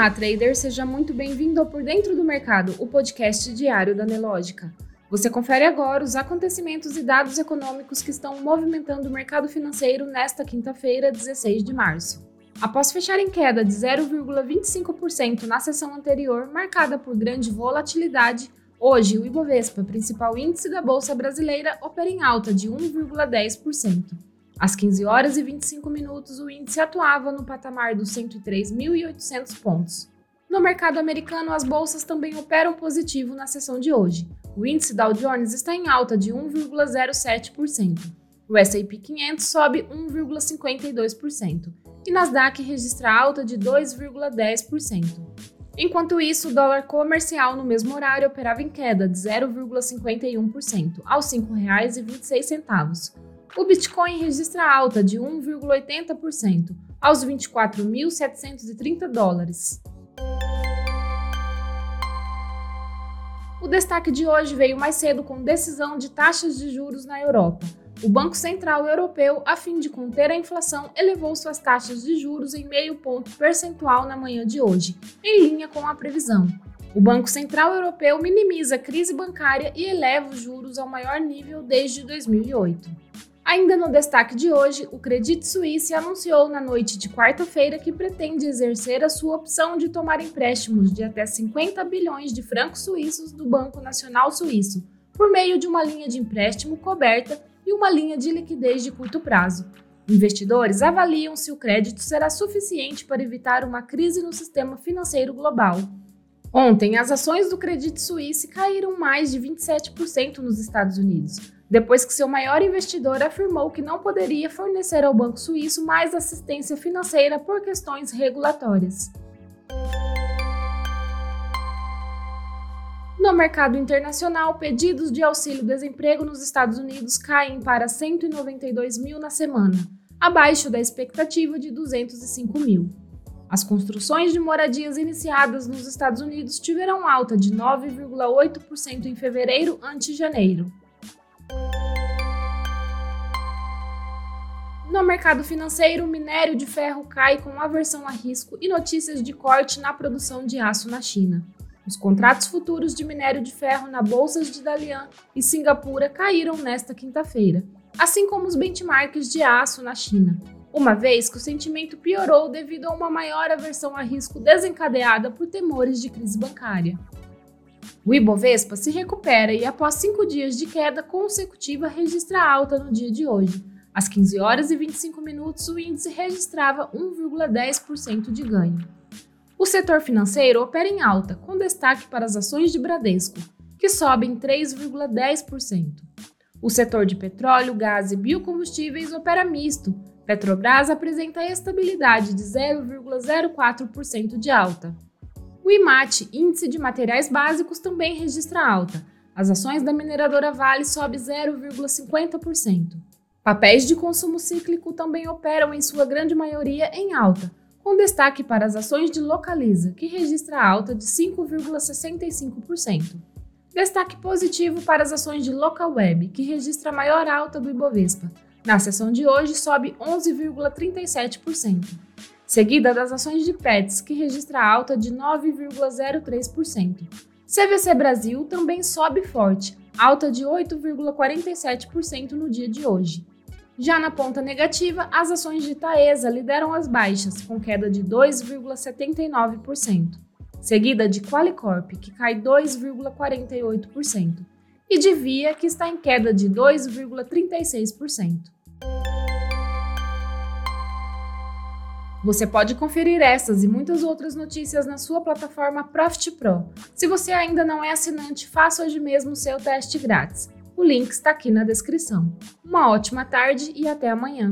Olá, trader, seja muito bem-vindo ao Por Dentro do Mercado, o podcast diário da Nelógica. Você confere agora os acontecimentos e dados econômicos que estão movimentando o mercado financeiro nesta quinta-feira, 16 de março. Após fechar em queda de 0,25% na sessão anterior, marcada por grande volatilidade, hoje o Ibovespa, principal índice da Bolsa Brasileira, opera em alta de 1,10%. Às 15 horas e 25 minutos, o índice atuava no patamar dos 103.800 pontos. No mercado americano, as bolsas também operam positivo na sessão de hoje. O índice Dow Jones está em alta de 1,07%. O S&P 500 sobe 1,52% e Nasdaq registra alta de 2,10%. Enquanto isso, o dólar comercial no mesmo horário operava em queda de 0,51% aos R$ 5,26 o Bitcoin registra alta de 1,80% aos 24.730 dólares. O destaque de hoje veio mais cedo com decisão de taxas de juros na Europa. O Banco Central Europeu, a fim de conter a inflação, elevou suas taxas de juros em meio ponto percentual na manhã de hoje, em linha com a previsão. O Banco Central Europeu minimiza a crise bancária e eleva os juros ao maior nível desde 2008. Ainda no destaque de hoje, o Credit Suisse anunciou na noite de quarta-feira que pretende exercer a sua opção de tomar empréstimos de até 50 bilhões de francos suíços do Banco Nacional Suíço, por meio de uma linha de empréstimo coberta e uma linha de liquidez de curto prazo. Investidores avaliam se o crédito será suficiente para evitar uma crise no sistema financeiro global. Ontem, as ações do Credit Suisse caíram mais de 27% nos Estados Unidos depois que seu maior investidor afirmou que não poderia fornecer ao Banco Suíço mais assistência financeira por questões regulatórias. No mercado internacional, pedidos de auxílio-desemprego nos Estados Unidos caem para 192 mil na semana, abaixo da expectativa de 205 mil. As construções de moradias iniciadas nos Estados Unidos tiveram alta de 9,8% em fevereiro ante janeiro. No mercado financeiro, minério de ferro cai com aversão a risco e notícias de corte na produção de aço na China. Os contratos futuros de minério de ferro na bolsas de Dalian e Singapura caíram nesta quinta-feira, assim como os benchmarks de aço na China, uma vez que o sentimento piorou devido a uma maior aversão a risco desencadeada por temores de crise bancária. O Ibovespa se recupera e, após cinco dias de queda consecutiva, registra alta no dia de hoje às 15 horas e 25 minutos, o índice registrava 1,10% de ganho. O setor financeiro opera em alta, com destaque para as ações de Bradesco, que sobem 3,10%. O setor de petróleo, gás e biocombustíveis opera misto. Petrobras apresenta estabilidade de 0,04% de alta. O IMAT, Índice de Materiais Básicos, também registra alta. As ações da mineradora Vale sobem 0,50%. Papéis de consumo cíclico também operam em sua grande maioria em alta, com destaque para as ações de Localiza, que registra alta de 5,65%. Destaque positivo para as ações de Localweb, que registra a maior alta do Ibovespa. Na sessão de hoje, sobe 11,37%, seguida das ações de Pets, que registra alta de 9,03%. CVC Brasil também sobe forte, alta de 8,47% no dia de hoje. Já na ponta negativa, as ações de Taesa lideram as baixas, com queda de 2,79%, seguida de Qualicorp, que cai 2,48%, e de Via, que está em queda de 2,36%. Você pode conferir essas e muitas outras notícias na sua plataforma Profit Pro. Se você ainda não é assinante, faça hoje mesmo seu teste grátis. O link está aqui na descrição. Uma ótima tarde e até amanhã!